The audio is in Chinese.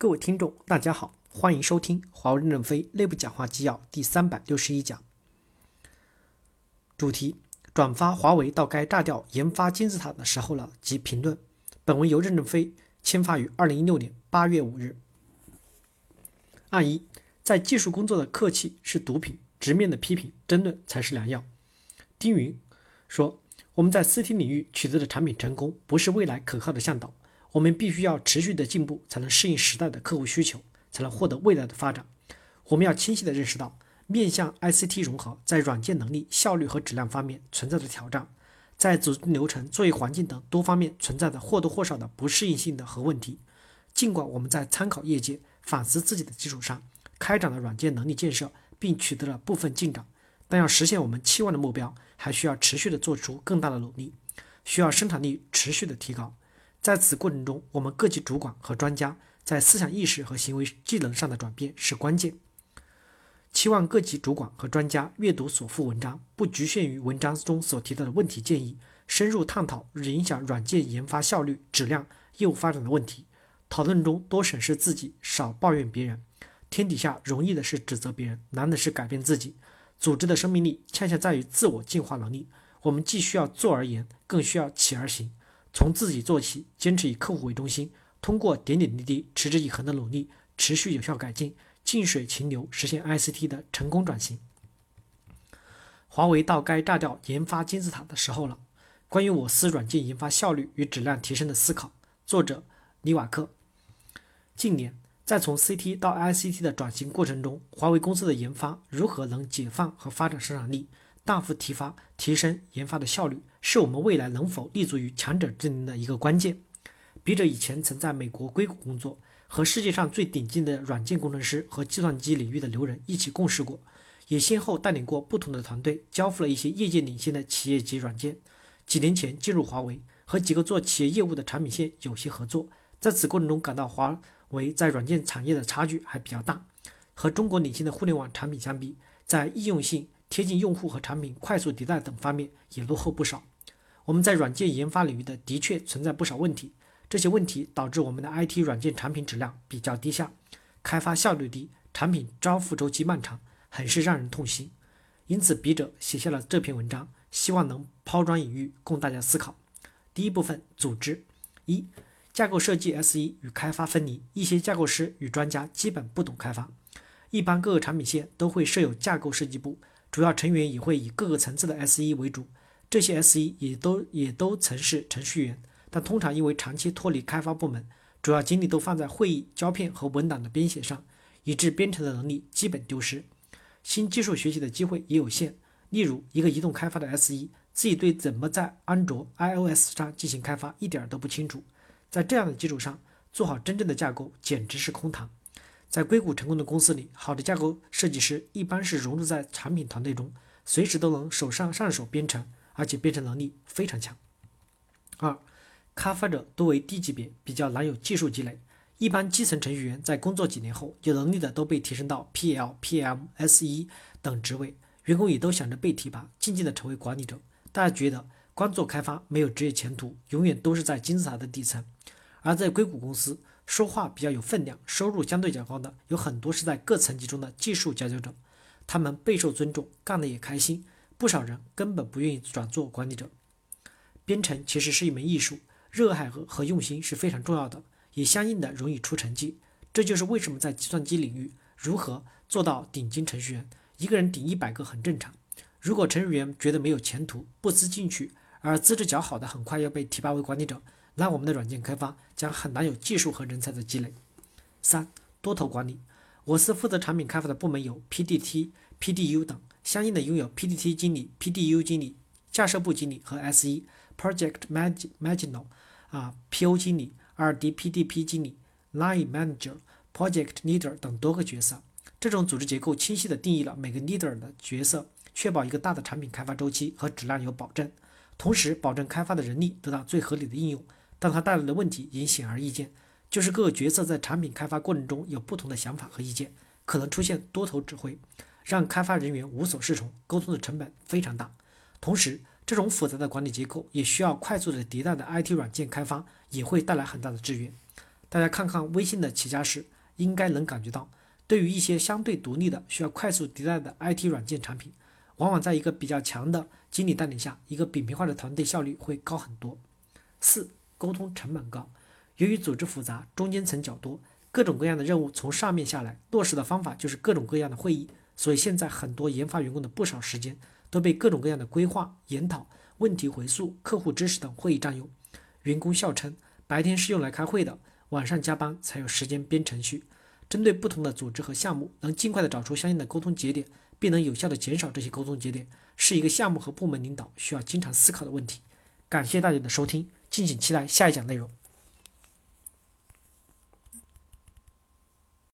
各位听众，大家好，欢迎收听华为任正非内部讲话纪要第三百六十一讲。主题：转发华为到该炸掉研发金字塔的时候了及评论。本文由任正非签发于二零一六年八月五日。按一，在技术工作的客气是毒品，直面的批评争论才是良药。丁云说：“我们在 CT 领域取得的产品成功，不是未来可靠的向导。”我们必须要持续的进步，才能适应时代的客户需求，才能获得未来的发展。我们要清晰的认识到，面向 ICT 融合在软件能力、效率和质量方面存在的挑战，在组织流程、作业环境等多方面存在的或多或少的不适应性的和问题。尽管我们在参考业界、反思自己的基础上，开展了软件能力建设，并取得了部分进展，但要实现我们期望的目标，还需要持续的做出更大的努力，需要生产力持续的提高。在此过程中，我们各级主管和专家在思想意识和行为技能上的转变是关键。期望各级主管和专家阅读所附文章，不局限于文章中所提到的问题建议，深入探讨影响软件研发效率、质量、业务发展的问题。讨论中多审视自己，少抱怨别人。天底下容易的是指责别人，难的是改变自己。组织的生命力恰恰在于自我进化能力。我们既需要做而言，更需要起而行。从自己做起，坚持以客户为中心，通过点点滴滴、持之以恒的努力，持续有效改进，静水情流，实现 ICT 的成功转型。华为到该炸掉研发金字塔的时候了。关于我司软件研发效率与质量提升的思考，作者尼瓦克。近年，在从 CT 到 ICT 的转型过程中，华为公司的研发如何能解放和发展生产力？大幅提发、提升研发的效率，是我们未来能否立足于强者之林的一个关键。笔者以前曾在美国硅谷工作，和世界上最顶尖的软件工程师和计算机领域的牛人一起共事过，也先后带领过不同的团队，交付了一些业界领先的企业级软件。几年前进入华为，和几个做企业业务的产品线有些合作，在此过程中感到华为在软件产业的差距还比较大，和中国领先的互联网产品相比，在易用性。贴近用户和产品快速迭代等方面也落后不少。我们在软件研发领域的的确存在不少问题，这些问题导致我们的 IT 软件产品质量比较低下，开发效率低，产品交付周期漫长，很是让人痛心。因此，笔者写下了这篇文章，希望能抛砖引玉，供大家思考。第一部分，组织一架构设计 S 一与开发分离，一些架构师与专家基本不懂开发。一般各个产品线都会设有架构设计部。主要成员也会以各个层次的 S1 为主，这些 S1 也都也都曾是程序员，但通常因为长期脱离开发部门，主要精力都放在会议、胶片和文档的编写上，以致编程的能力基本丢失，新技术学习的机会也有限。例如，一个移动开发的 S1，自己对怎么在安卓、iOS 上进行开发一点都不清楚，在这样的基础上做好真正的架构，简直是空谈。在硅谷成功的公司里，好的架构设计师一般是融入在产品团队中，随时都能手上上手编程，而且编程能力非常强。二，开发者多为低级别，比较难有技术积累。一般基层程序员在工作几年后，有能力的都被提升到 PL、PM、SE 等职位，员工也都想着被提拔，静静的成为管理者。大家觉得光做开发没有职业前途，永远都是在金字塔的底层。而在硅谷公司，说话比较有分量、收入相对较高的，有很多是在各层级中的技术佼佼者，他们备受尊重，干得也开心。不少人根本不愿意转做管理者。编程其实是一门艺术，热爱和和用心是非常重要的，也相应的容易出成绩。这就是为什么在计算机领域，如何做到顶尖程序员，一个人顶一百个很正常。如果程序员觉得没有前途，不思进取，而资质较好的很快要被提拔为管理者。那我们的软件开发将很难有技术和人才的积累。三多头管理，我司负责产品开发的部门有 PDT、PDU 等，相应的拥有 PDT 经理、PDU 经理、架设部经理和 SE、Project Manager 啊 PO 经理、2D PDP 经理、Line Manager、Project Leader 等多个角色。这种组织结构清晰地定义了每个 Leader 的角色，确保一个大的产品开发周期和质量有保证，同时保证开发的人力得到最合理的应用。但它带来的问题也显而易见，就是各个角色在产品开发过程中有不同的想法和意见，可能出现多头指挥，让开发人员无所适从，沟通的成本非常大。同时，这种复杂的管理结构也需要快速的迭代的 IT 软件开发，也会带来很大的制约。大家看看微信的起家史，应该能感觉到，对于一些相对独立的、需要快速迭代的 IT 软件产品，往往在一个比较强的经理带领下，一个扁平化的团队效率会高很多。四、沟通成本高，由于组织复杂，中间层较多，各种各样的任务从上面下来，落实的方法就是各种各样的会议，所以现在很多研发员工的不少时间都被各种各样的规划、研讨、问题回溯、客户支持等会议占用。员工笑称，白天是用来开会的。晚上加班才有时间编程序。针对不同的组织和项目，能尽快的找出相应的沟通节点，并能有效的减少这些沟通节点，是一个项目和部门领导需要经常思考的问题。感谢大家的收听，敬请期待下一讲内容。